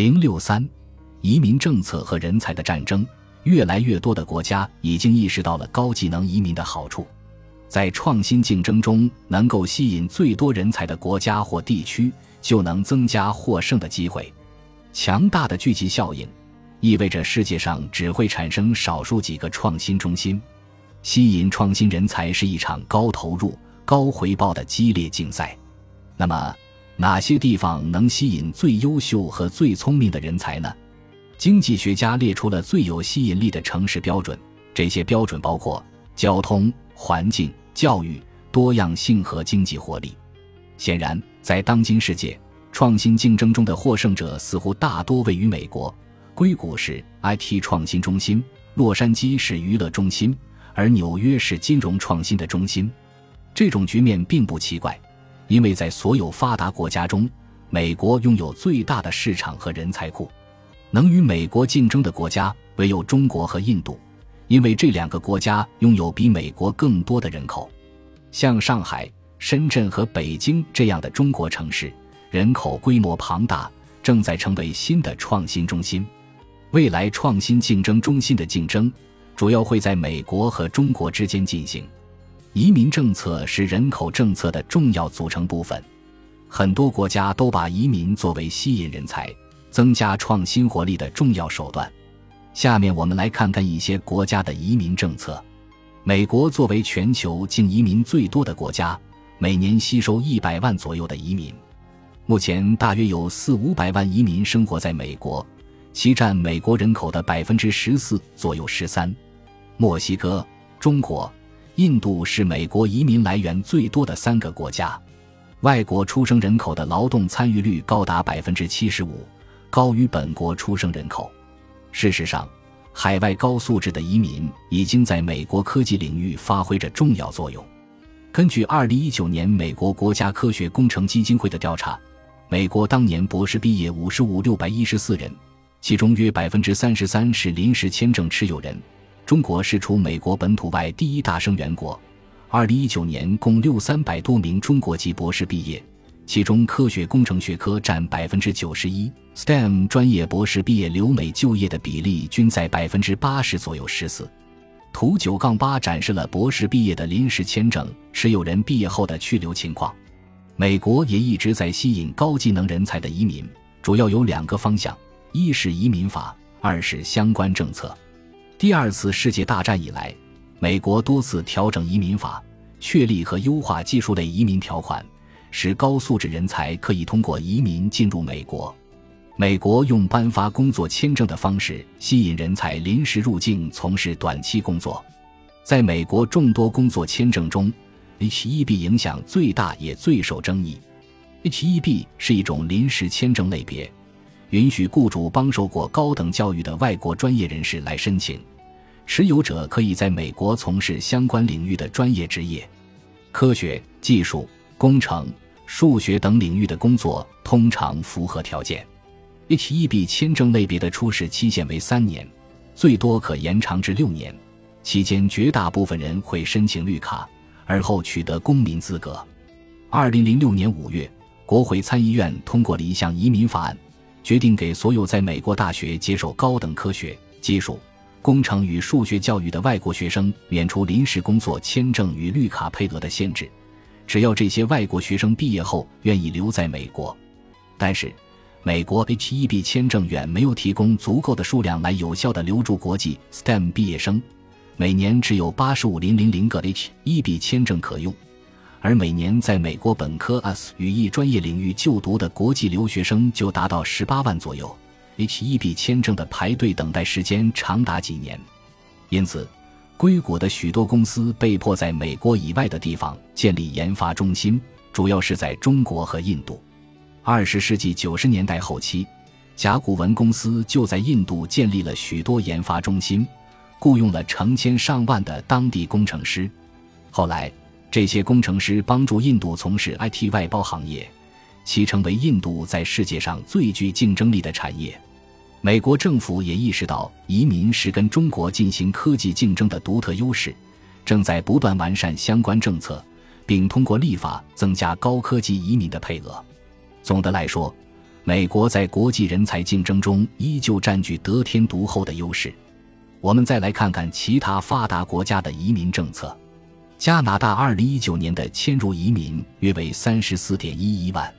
零六三，移民政策和人才的战争。越来越多的国家已经意识到了高技能移民的好处，在创新竞争中，能够吸引最多人才的国家或地区，就能增加获胜的机会。强大的聚集效应，意味着世界上只会产生少数几个创新中心。吸引创新人才是一场高投入、高回报的激烈竞赛。那么，哪些地方能吸引最优秀和最聪明的人才呢？经济学家列出了最有吸引力的城市标准，这些标准包括交通、环境、教育、多样性和经济活力。显然，在当今世界，创新竞争中的获胜者似乎大多位于美国。硅谷是 IT 创新中心，洛杉矶是娱乐中心，而纽约是金融创新的中心。这种局面并不奇怪。因为在所有发达国家中，美国拥有最大的市场和人才库，能与美国竞争的国家唯有中国和印度，因为这两个国家拥有比美国更多的人口。像上海、深圳和北京这样的中国城市，人口规模庞大，正在成为新的创新中心。未来创新竞争中心的竞争，主要会在美国和中国之间进行。移民政策是人口政策的重要组成部分，很多国家都把移民作为吸引人才、增加创新活力的重要手段。下面我们来看看一些国家的移民政策。美国作为全球净移民最多的国家，每年吸收一百万左右的移民。目前大约有四五百万移民生活在美国，其占美国人口的百分之十四左右。十三，墨西哥、中国。印度是美国移民来源最多的三个国家，外国出生人口的劳动参与率高达百分之七十五，高于本国出生人口。事实上，海外高素质的移民已经在美国科技领域发挥着重要作用。根据二零一九年美国国家科学工程基金会的调查，美国当年博士毕业五十五六百一十四人，其中约百分之三十三是临时签证持有人。中国是除美国本土外第一大生源国。二零一九年共六三百多名中国籍博士毕业，其中科学工程学科占百分之九十一，STEM 专业博士毕业留美就业的比例均在百分之八十左右。十四图九杠八展示了博士毕业的临时签证持有人毕业后的去留情况。美国也一直在吸引高技能人才的移民，主要有两个方向：一是移民法，二是相关政策。第二次世界大战以来，美国多次调整移民法，确立和优化技术类移民条款，使高素质人才可以通过移民进入美国。美国用颁发工作签证的方式吸引人才临时入境从事短期工作。在美国众多工作签证中，H-1B 影响最大也最受争议。H-1B 是一种临时签证类别。允许雇主帮受过高等教育的外国专业人士来申请，持有者可以在美国从事相关领域的专业职业，科学技术、工程、数学等领域的工作通常符合条件。H-1B 签证类别的出示期限为三年，最多可延长至六年，期间绝大部分人会申请绿卡，而后取得公民资格。二零零六年五月，国会参议院通过了一项移民法案。决定给所有在美国大学接受高等科学技术、工程与数学教育的外国学生免除临时工作签证与绿卡配额的限制，只要这些外国学生毕业后愿意留在美国。但是，美国 H-1B 签证远没有提供足够的数量来有效的留住国际 STEM 毕业生，每年只有八十五零零零个 H-1B 签证可用。而每年在美国本科 S 语义专业领域就读的国际留学生就达到十八万左右，H-1B 签证的排队等待时间长达几年，因此，硅谷的许多公司被迫在美国以外的地方建立研发中心，主要是在中国和印度。二十世纪九十年代后期，甲骨文公司就在印度建立了许多研发中心，雇佣了成千上万的当地工程师。后来。这些工程师帮助印度从事 IT 外包行业，其成为印度在世界上最具竞争力的产业。美国政府也意识到移民是跟中国进行科技竞争的独特优势，正在不断完善相关政策，并通过立法增加高科技移民的配额。总的来说，美国在国际人才竞争中依旧占据得天独厚的优势。我们再来看看其他发达国家的移民政策。加拿大2019年的迁入移民约为34.11万，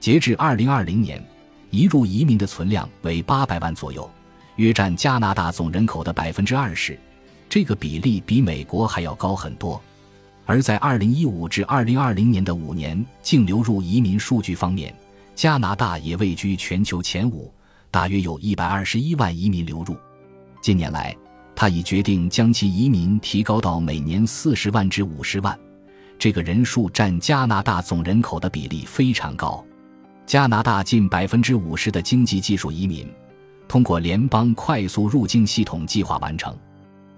截至2020年，移入移民的存量为800万左右，约占加拿大总人口的20%。这个比例比美国还要高很多。而在2015至2020年的五年净流入移民数据方面，加拿大也位居全球前五，大约有一百二十一万移民流入。近年来，他已决定将其移民提高到每年四十万至五十万，这个人数占加拿大总人口的比例非常高。加拿大近百分之五十的经济技术移民通过联邦快速入境系统计划完成。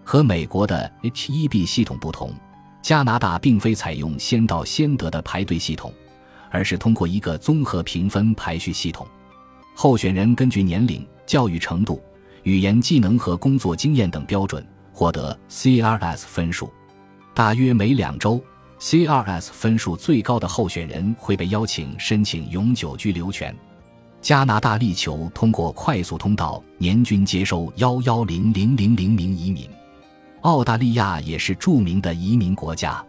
和美国的 H-1B 系统不同，加拿大并非采用先到先得的排队系统。而是通过一个综合评分排序系统，候选人根据年龄、教育程度、语言技能和工作经验等标准获得 CRS 分数。大约每两周，CRS 分数最高的候选人会被邀请申请永久居留权。加拿大力求通过快速通道年均接收幺幺零零零零名移民。澳大利亚也是著名的移民国家，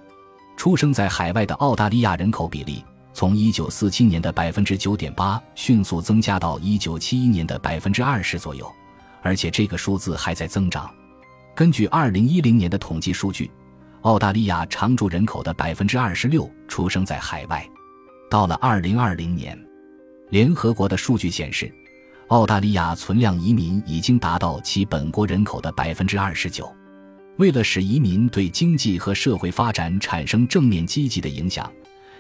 出生在海外的澳大利亚人口比例。从一九四七年的百分之九点八迅速增加到一九七一年的百分之二十左右，而且这个数字还在增长。根据二零一零年的统计数据，澳大利亚常住人口的百分之二十六出生在海外。到了二零二零年，联合国的数据显示，澳大利亚存量移民已经达到其本国人口的百分之二十九。为了使移民对经济和社会发展产生正面积极的影响。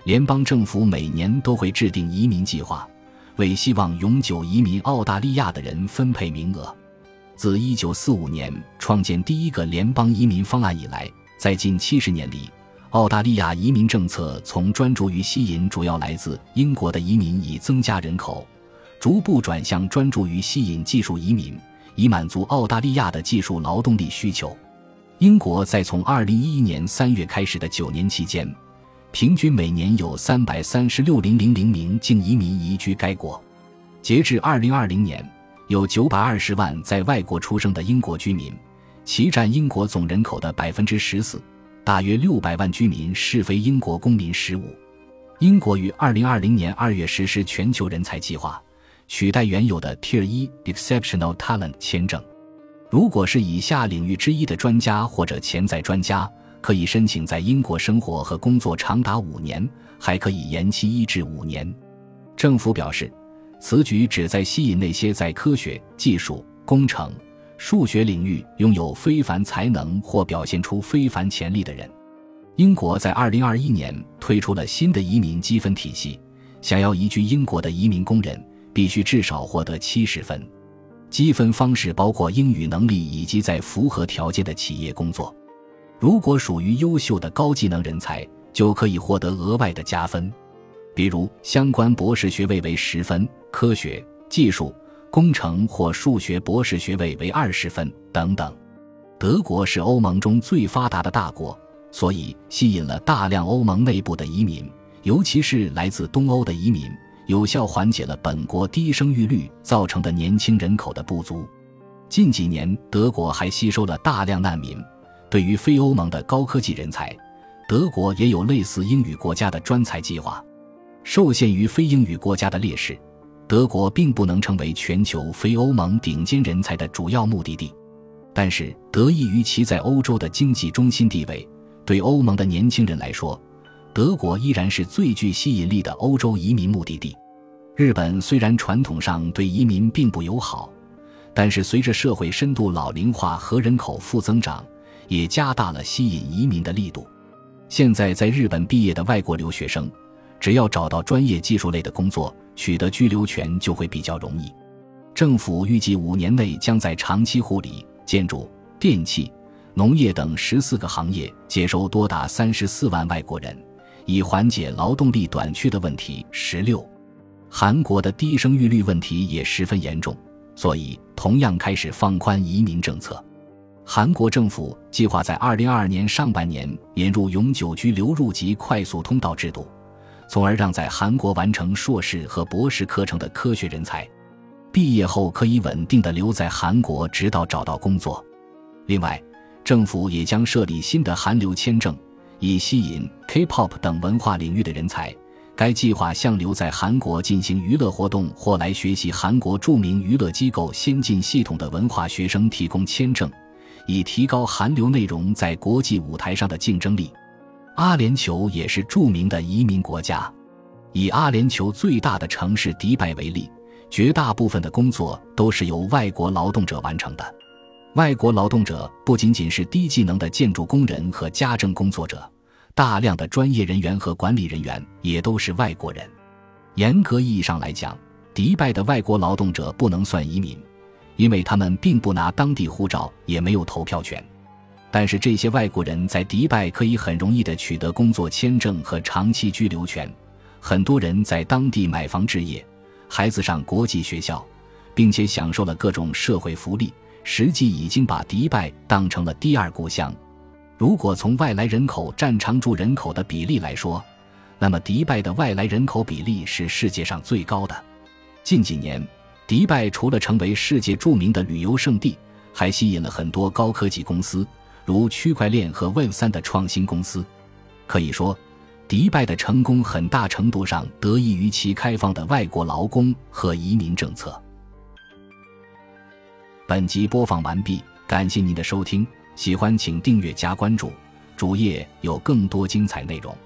联邦政府每年都会制定移民计划，为希望永久移民澳大利亚的人分配名额。自1945年创建第一个联邦移民方案以来，在近70年里，澳大利亚移民政策从专注于吸引主要来自英国的移民以增加人口，逐步转向专注于吸引技术移民，以满足澳大利亚的技术劳动力需求。英国在从2011年3月开始的九年期间。平均每年有三百三十六零零零名净移民移居该国。截至二零二零年，有九百二十万在外国出生的英国居民，其占英国总人口的百分之十四。大约六百万居民是非英国公民。十五，英国于二零二零年二月实施全球人才计划，取代原有的 Tier 一 Exceptional Talent 签证。如果是以下领域之一的专家或者潜在专家。可以申请在英国生活和工作长达五年，还可以延期一至五年。政府表示，此举旨在吸引那些在科学技术、工程、数学领域拥有非凡才能或表现出非凡潜力的人。英国在二零二一年推出了新的移民积分体系，想要移居英国的移民工人必须至少获得七十分。积分方式包括英语能力以及在符合条件的企业工作。如果属于优秀的高技能人才，就可以获得额外的加分，比如相关博士学位为十分，科学技术、工程或数学博士学位为二十分等等。德国是欧盟中最发达的大国，所以吸引了大量欧盟内部的移民，尤其是来自东欧的移民，有效缓解了本国低生育率造成的年轻人口的不足。近几年，德国还吸收了大量难民。对于非欧盟的高科技人才，德国也有类似英语国家的专才计划。受限于非英语国家的劣势，德国并不能成为全球非欧盟顶尖人才的主要目的地。但是，得益于其在欧洲的经济中心地位，对欧盟的年轻人来说，德国依然是最具吸引力的欧洲移民目的地。日本虽然传统上对移民并不友好，但是随着社会深度老龄化和人口负增长，也加大了吸引移民的力度。现在在日本毕业的外国留学生，只要找到专业技术类的工作，取得居留权就会比较容易。政府预计五年内将在长期护理、建筑、电器、农业等十四个行业接收多达三十四万外国人，以缓解劳动力短缺的问题。十六，韩国的低生育率问题也十分严重，所以同样开始放宽移民政策。韩国政府计划在二零二二年上半年引入永久居留入籍快速通道制度，从而让在韩国完成硕士和博士课程的科学人才，毕业后可以稳定的留在韩国，直到找到工作。另外，政府也将设立新的韩流签证，以吸引 K-pop 等文化领域的人才。该计划向留在韩国进行娱乐活动或来学习韩国著名娱乐机构先进系统的文化学生提供签证，以提高韩流内容在国际舞台上的竞争力。阿联酋也是著名的移民国家，以阿联酋最大的城市迪拜为例，绝大部分的工作都是由外国劳动者完成的。外国劳动者不仅仅是低技能的建筑工人和家政工作者。大量的专业人员和管理人员也都是外国人。严格意义上来讲，迪拜的外国劳动者不能算移民，因为他们并不拿当地护照，也没有投票权。但是这些外国人在迪拜可以很容易地取得工作签证和长期居留权。很多人在当地买房置业，孩子上国际学校，并且享受了各种社会福利，实际已经把迪拜当成了第二故乡。如果从外来人口占常住人口的比例来说，那么迪拜的外来人口比例是世界上最高的。近几年，迪拜除了成为世界著名的旅游胜地，还吸引了很多高科技公司，如区块链和 Web 三的创新公司。可以说，迪拜的成功很大程度上得益于其开放的外国劳工和移民政策。本集播放完毕，感谢您的收听。喜欢请订阅加关注，主页有更多精彩内容。